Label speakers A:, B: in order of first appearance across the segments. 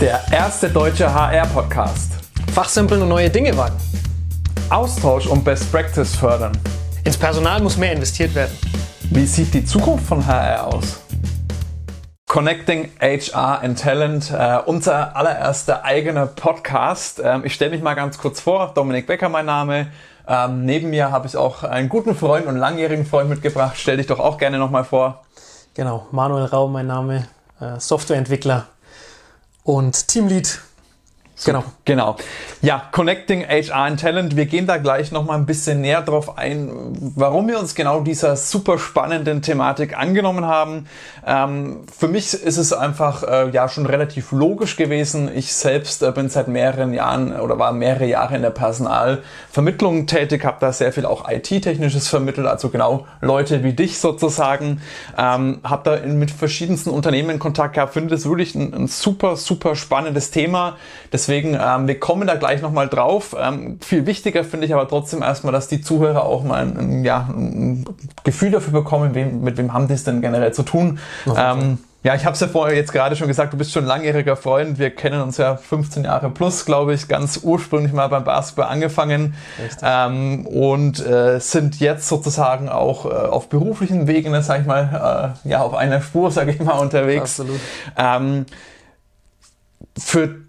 A: Der erste deutsche HR-Podcast.
B: Fachsimpeln und neue Dinge wagen.
A: Austausch und Best Practice fördern.
B: Ins Personal muss mehr investiert werden.
A: Wie sieht die Zukunft von HR aus? Connecting HR and Talent, äh, unser allererster eigener Podcast. Ähm, ich stelle mich mal ganz kurz vor. Dominik Becker, mein Name. Ähm, neben mir habe ich auch einen guten Freund und langjährigen Freund mitgebracht. Stell dich doch auch gerne nochmal vor.
B: Genau, Manuel Rau, mein Name, äh, Softwareentwickler und Teamlead
A: Genau. Genau. Ja, Connecting HR and Talent. Wir gehen da gleich nochmal ein bisschen näher drauf ein, warum wir uns genau dieser super spannenden Thematik angenommen haben. Ähm, für mich ist es einfach äh, ja schon relativ logisch gewesen. Ich selbst äh, bin seit mehreren Jahren oder war mehrere Jahre in der Personalvermittlung tätig, habe da sehr viel auch IT-technisches vermittelt, also genau Leute wie dich sozusagen. Ähm, habe da in, mit verschiedensten Unternehmen Kontakt gehabt, finde das wirklich ein, ein super, super spannendes Thema. Das Deswegen, ähm, wir kommen da gleich nochmal drauf. Ähm, viel wichtiger finde ich aber trotzdem erstmal, dass die Zuhörer auch mal ein, ja, ein Gefühl dafür bekommen, wem, mit wem haben die es denn generell zu tun. Ähm, ja, ich habe es ja vorher jetzt gerade schon gesagt, du bist schon ein langjähriger Freund. Wir kennen uns ja 15 Jahre plus, glaube ich, ganz ursprünglich mal beim Basketball angefangen ähm, und äh, sind jetzt sozusagen auch äh, auf beruflichen Wegen, sage ich mal, äh, ja, auf einer Spur, sage ich mal, unterwegs. Absolut. Ähm, für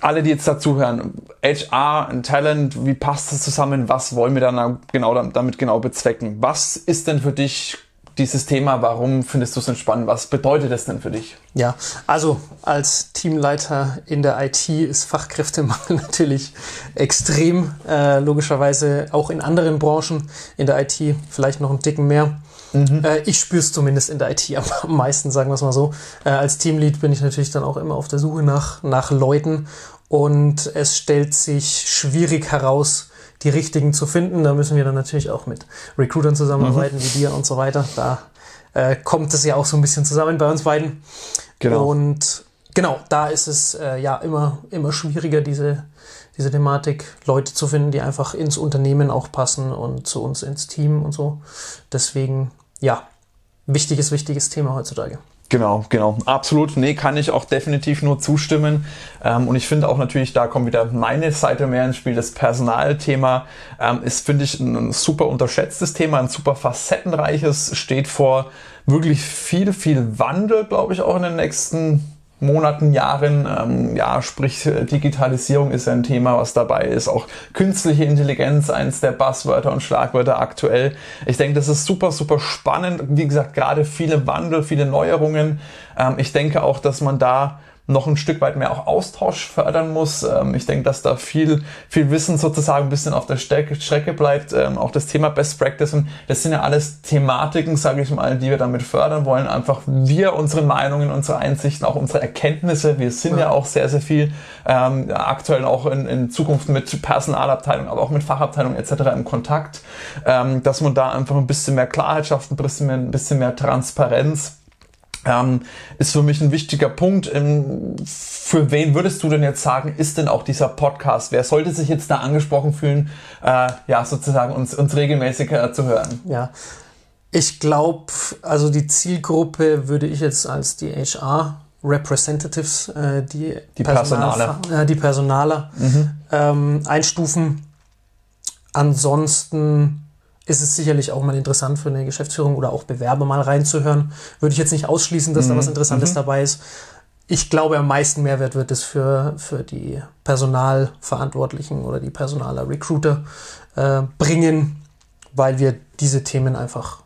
A: alle, die jetzt dazuhören, HR und Talent, wie passt das zusammen? Was wollen wir dann genau damit genau bezwecken? Was ist denn für dich dieses Thema? Warum findest du es spannend? Was bedeutet es denn für dich?
B: Ja, also als Teamleiter in der IT ist Fachkräftemangel natürlich extrem, äh, logischerweise auch in anderen Branchen in der IT vielleicht noch ein Ticken mehr. Mhm. Äh, ich spüre es zumindest in der IT am, meisten, sagen wir es mal so. Äh, als Teamlead bin ich natürlich dann auch immer auf der Suche nach, nach Leuten und es stellt sich schwierig heraus, die richtigen zu finden. Da müssen wir dann natürlich auch mit Recruitern zusammenarbeiten, mhm. wie dir und so weiter. Da äh, kommt es ja auch so ein bisschen zusammen bei uns beiden. Genau. Und genau, da ist es äh, ja immer, immer schwieriger, diese, diese Thematik, Leute zu finden, die einfach ins Unternehmen auch passen und zu uns ins Team und so. Deswegen ja, wichtiges, wichtiges Thema heutzutage.
A: Genau, genau, absolut. Nee, kann ich auch definitiv nur zustimmen. Ähm, und ich finde auch natürlich, da kommt wieder meine Seite mehr ins Spiel. Das Personalthema ähm, ist, finde ich, ein super unterschätztes Thema, ein super facettenreiches, steht vor wirklich viel, viel Wandel, glaube ich, auch in den nächsten Monaten, Jahren. Ähm, ja, sprich, Digitalisierung ist ein Thema, was dabei ist. Auch künstliche Intelligenz, eins der Buzzwörter und Schlagwörter aktuell. Ich denke, das ist super, super spannend. Wie gesagt, gerade viele Wandel, viele Neuerungen. Ähm, ich denke auch, dass man da noch ein Stück weit mehr auch Austausch fördern muss. Ähm, ich denke, dass da viel, viel Wissen sozusagen ein bisschen auf der Strecke bleibt. Ähm, auch das Thema Best Practice, das sind ja alles Thematiken, sage ich mal, die wir damit fördern wollen. Einfach wir, unsere Meinungen, unsere Einsichten, auch unsere Erkenntnisse. Wir sind ja, ja auch sehr, sehr viel ähm, aktuell auch in, in Zukunft mit Personalabteilung, aber auch mit Fachabteilung etc. im Kontakt, ähm, dass man da einfach ein bisschen mehr Klarheit schafft, ein bisschen mehr, ein bisschen mehr Transparenz ähm, ist für mich ein wichtiger Punkt. Ähm, für wen würdest du denn jetzt sagen, ist denn auch dieser Podcast? Wer sollte sich jetzt da angesprochen fühlen, äh, ja, sozusagen uns, uns regelmäßig äh, zu hören?
B: Ja, ich glaube, also die Zielgruppe würde ich jetzt als die HR Representatives, äh, die,
A: die Personaler,
B: äh, die Personaler mhm. ähm, einstufen. Ansonsten ist es sicherlich auch mal interessant für eine Geschäftsführung oder auch Bewerber mal reinzuhören. Würde ich jetzt nicht ausschließen, dass mhm. da was Interessantes mhm. dabei ist. Ich glaube, am meisten Mehrwert wird es für, für die Personalverantwortlichen oder die Personaler Recruiter äh, bringen, weil wir diese Themen einfach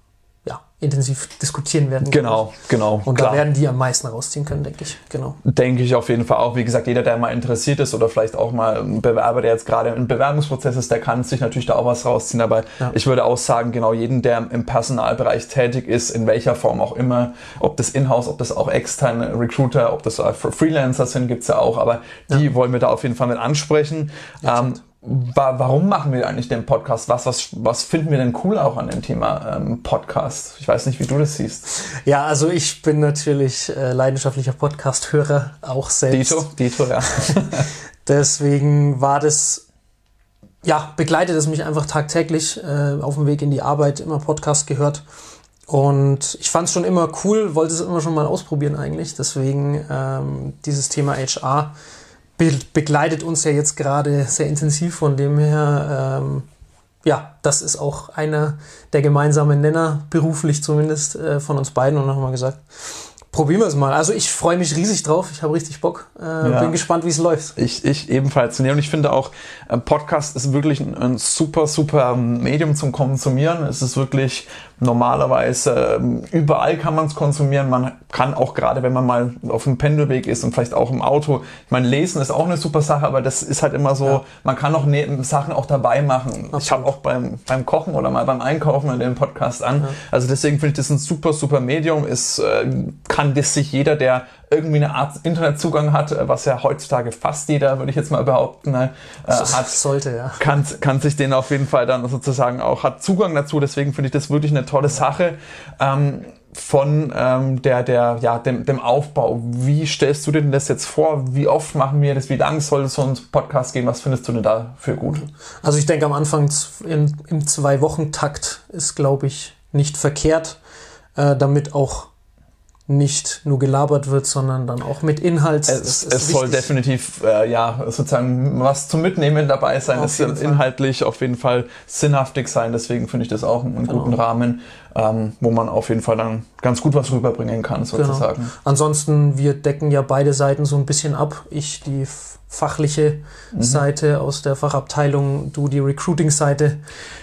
B: intensiv diskutieren werden.
A: Genau, genau.
B: Und klar. da werden die am meisten rausziehen können, denke ich. Genau.
A: Denke ich auf jeden Fall auch. Wie gesagt, jeder, der mal interessiert ist oder vielleicht auch mal ein Bewerber, der jetzt gerade im Bewerbungsprozess ist, der kann sich natürlich da auch was rausziehen. Aber ja. ich würde auch sagen, genau jeden, der im Personalbereich tätig ist, in welcher Form auch immer, ob das Inhouse, ob das auch externe Recruiter, ob das Freelancer sind, gibt's ja auch. Aber die ja. wollen wir da auf jeden Fall mit ansprechen. Ja, ähm, warum machen wir eigentlich den Podcast? Was, was, was finden wir denn cool auch an dem Thema ähm, Podcast? Ich weiß nicht, wie du das siehst.
B: Ja, also ich bin natürlich äh, leidenschaftlicher Podcast-Hörer, auch selbst.
A: Dito, Dito, ja.
B: Deswegen war das, ja, begleitet es mich einfach tagtäglich äh, auf dem Weg in die Arbeit, immer Podcast gehört. Und ich fand es schon immer cool, wollte es immer schon mal ausprobieren eigentlich. Deswegen ähm, dieses Thema HR be begleitet uns ja jetzt gerade sehr intensiv. Von dem her, ähm, ja, das ist auch einer der gemeinsamen Nenner, beruflich zumindest, äh, von uns beiden. Und wir gesagt, Probieren wir es mal. Also ich freue mich riesig drauf. Ich habe richtig Bock. Äh, ja. Bin gespannt, wie es läuft.
A: Ich, ich ebenfalls. Und ich finde auch, äh, Podcast ist wirklich ein, ein, super, super Medium zum Konsumieren. Es ist wirklich normalerweise ähm, überall kann man es konsumieren. Man kann auch gerade, wenn man mal auf dem Pendelweg ist und vielleicht auch im Auto. Ich meine, lesen ist auch eine super Sache, aber das ist halt immer so, ja. man kann auch Sachen auch dabei machen. Absolut. Ich habe auch beim, beim Kochen oder mal beim Einkaufen den Podcast an. Ja. Also deswegen finde ich das ein super, super Medium. Es äh, kann das sich jeder, der irgendwie eine Art Internetzugang hat, äh, was ja heutzutage fast jeder, würde ich jetzt mal behaupten, ne, äh, hat,
B: sollte, ja.
A: kann, kann sich den auf jeden Fall dann sozusagen auch, hat Zugang dazu. Deswegen finde ich das wirklich eine tolle Sache. Ähm, von ähm, der, der, ja, dem, dem Aufbau. Wie stellst du dir denn das jetzt vor? Wie oft machen wir das? Wie lang soll so ein Podcast gehen? Was findest du denn da für gut?
B: Also ich denke am Anfang im, im Zwei-Wochen-Takt ist, glaube ich, nicht verkehrt, äh, damit auch nicht nur gelabert wird, sondern dann auch mit Inhalt.
A: Es, es soll definitiv äh, ja sozusagen was zum Mitnehmen dabei sein. Auf es soll inhaltlich auf jeden Fall sinnhaftig sein. Deswegen finde ich das auch einen genau. guten Rahmen, ähm, wo man auf jeden Fall dann ganz gut was rüberbringen kann sozusagen. Genau.
B: Ansonsten wir decken ja beide Seiten so ein bisschen ab. Ich die fachliche mhm. Seite aus der Fachabteilung, du die Recruiting-Seite.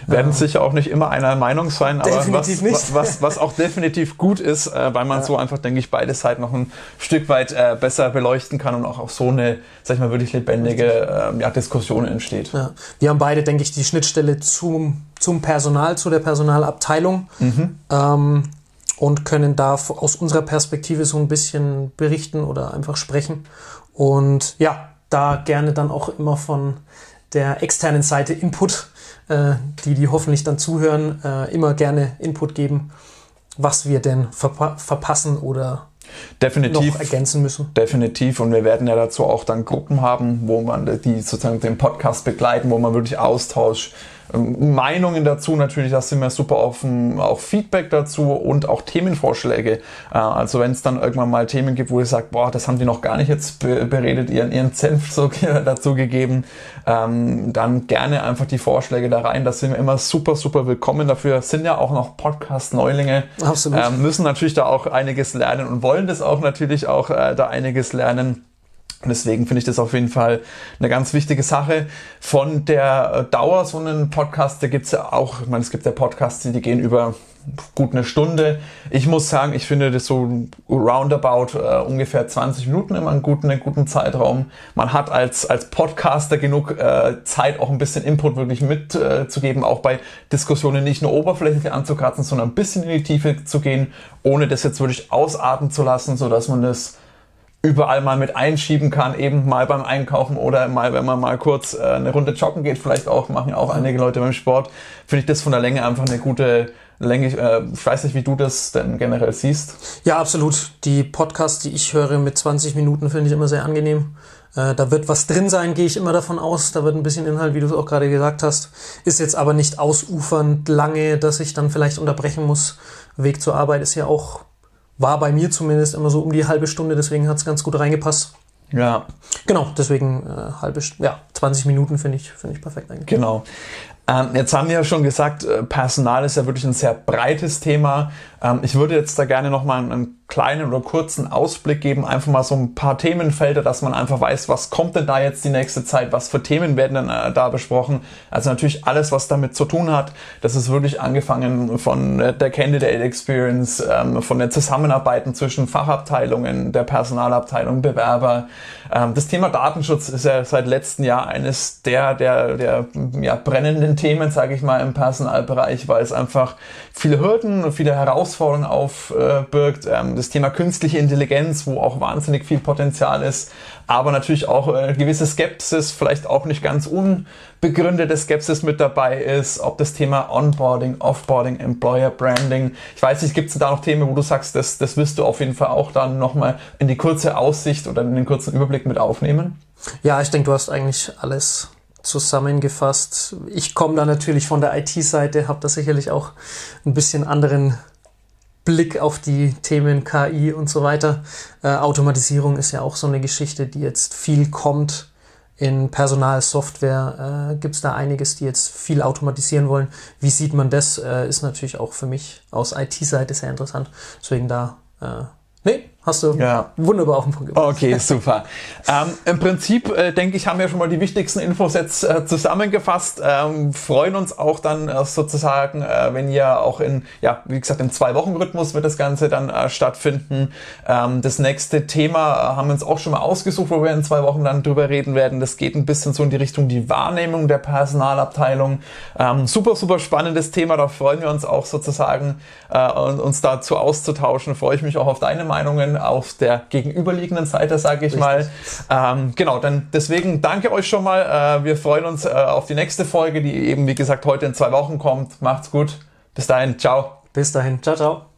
A: Werden äh, sicher auch nicht immer einer Meinung sein, aber was, was, was, was, auch definitiv gut ist, äh, weil man ja. so einfach, denke ich, beide Seiten noch ein Stück weit äh, besser beleuchten kann und auch auf so eine, sag ich mal, wirklich lebendige ähm, ja, Diskussion entsteht.
B: Ja. Wir haben beide, denke ich, die Schnittstelle zum, zum Personal, zu der Personalabteilung. Mhm. Ähm, und können da aus unserer Perspektive so ein bisschen berichten oder einfach sprechen. Und ja, da gerne dann auch immer von der externen Seite Input, äh, die, die hoffentlich dann zuhören, äh, immer gerne Input geben, was wir denn verpa verpassen oder
A: definitiv,
B: noch ergänzen müssen.
A: Definitiv. Und wir werden ja dazu auch dann Gruppen haben, wo man die sozusagen den Podcast begleiten, wo man wirklich Austausch Meinungen dazu natürlich, da sind wir super offen, auch Feedback dazu und auch Themenvorschläge. Äh, also wenn es dann irgendwann mal Themen gibt, wo ihr sagt, boah, das haben die noch gar nicht jetzt beredet, ihren, ihren Senf so dazu gegeben, ähm, dann gerne einfach die Vorschläge da rein. Da sind wir immer super, super willkommen. Dafür sind ja auch noch Podcast-Neulinge.
B: Absolut.
A: Ähm, müssen natürlich da auch einiges lernen und wollen das auch natürlich auch äh, da einiges lernen. Und deswegen finde ich das auf jeden Fall eine ganz wichtige Sache. Von der äh, Dauer so einen Podcast, da gibt's ja auch, ich meine, es gibt ja Podcasts, die gehen über gut eine Stunde. Ich muss sagen, ich finde das so roundabout äh, ungefähr 20 Minuten immer einen guten, einen guten Zeitraum. Man hat als, als Podcaster genug äh, Zeit, auch ein bisschen Input wirklich mitzugeben, äh, auch bei Diskussionen nicht nur oberflächlich anzukratzen, sondern ein bisschen in die Tiefe zu gehen, ohne das jetzt wirklich ausarten zu lassen, so dass man das überall mal mit einschieben kann, eben mal beim Einkaufen oder mal, wenn man mal kurz äh, eine Runde joggen geht, vielleicht auch, machen auch einige Leute beim Sport, finde ich das von der Länge einfach eine gute Länge. Äh, ich weiß nicht, wie du das denn generell siehst.
B: Ja, absolut. Die Podcasts, die ich höre mit 20 Minuten, finde ich immer sehr angenehm. Äh, da wird was drin sein, gehe ich immer davon aus. Da wird ein bisschen Inhalt, wie du es auch gerade gesagt hast. Ist jetzt aber nicht ausufernd lange, dass ich dann vielleicht unterbrechen muss. Weg zur Arbeit ist ja auch war bei mir zumindest immer so um die halbe Stunde, deswegen hat es ganz gut reingepasst.
A: Ja.
B: Genau, deswegen äh, halbe, ja, 20 Minuten finde ich, finde ich perfekt eigentlich.
A: Genau. Ähm, jetzt haben wir ja schon gesagt, äh, Personal ist ja wirklich ein sehr breites Thema. Ähm, ich würde jetzt da gerne noch mal einen kleinen oder kurzen Ausblick geben, einfach mal so ein paar Themenfelder, dass man einfach weiß, was kommt denn da jetzt die nächste Zeit, was für Themen werden denn äh, da besprochen. Also natürlich alles, was damit zu tun hat. Das ist wirklich angefangen von der Candidate Experience, ähm, von der Zusammenarbeiten zwischen Fachabteilungen, der Personalabteilung, Bewerber. Das Thema Datenschutz ist ja seit letztem Jahr eines der, der, der ja, brennenden Themen, sage ich mal, im Personalbereich, weil es einfach viele Hürden und viele Herausforderungen aufbirgt. Ähm, das Thema künstliche Intelligenz, wo auch wahnsinnig viel Potenzial ist, aber natürlich auch äh, gewisse Skepsis, vielleicht auch nicht ganz unbegründete Skepsis mit dabei ist, ob das Thema Onboarding, Offboarding, Employer Branding. Ich weiß nicht, gibt es da noch Themen, wo du sagst, das, das wirst du auf jeden Fall auch dann nochmal in die kurze Aussicht oder in den kurzen Überblick mit aufnehmen?
B: Ja, ich denke, du hast eigentlich alles zusammengefasst. Ich komme da natürlich von der IT-Seite, habe da sicherlich auch ein bisschen anderen Blick auf die Themen KI und so weiter. Äh, Automatisierung ist ja auch so eine Geschichte, die jetzt viel kommt. In Personalsoftware äh, gibt es da einiges, die jetzt viel automatisieren wollen. Wie sieht man das? Äh, ist natürlich auch für mich aus IT-Seite sehr interessant. Deswegen da, äh, nee, Hast du ja. wunderbar auf den Punkt
A: gebracht. Okay, super. ähm, Im Prinzip, äh, denke ich, haben wir schon mal die wichtigsten Infos jetzt äh, zusammengefasst. Ähm, freuen uns auch dann äh, sozusagen, äh, wenn ihr auch in, ja, wie gesagt, im Zwei-Wochen-Rhythmus wird das Ganze dann äh, stattfinden. Ähm, das nächste Thema äh, haben wir uns auch schon mal ausgesucht, wo wir in zwei Wochen dann drüber reden werden. Das geht ein bisschen so in die Richtung die Wahrnehmung der Personalabteilung. Ähm, super, super spannendes Thema. Da freuen wir uns auch sozusagen, uns dazu auszutauschen. Freue ich mich auch auf deine Meinungen Meinungen auf der gegenüberliegenden Seite, sage ich Richtig. mal. Ähm, genau, dann deswegen danke euch schon mal. Äh, wir freuen uns äh, auf die nächste Folge, die eben, wie gesagt, heute in zwei Wochen kommt. Macht's gut. Bis dahin. Ciao.
B: Bis dahin. Ciao, ciao.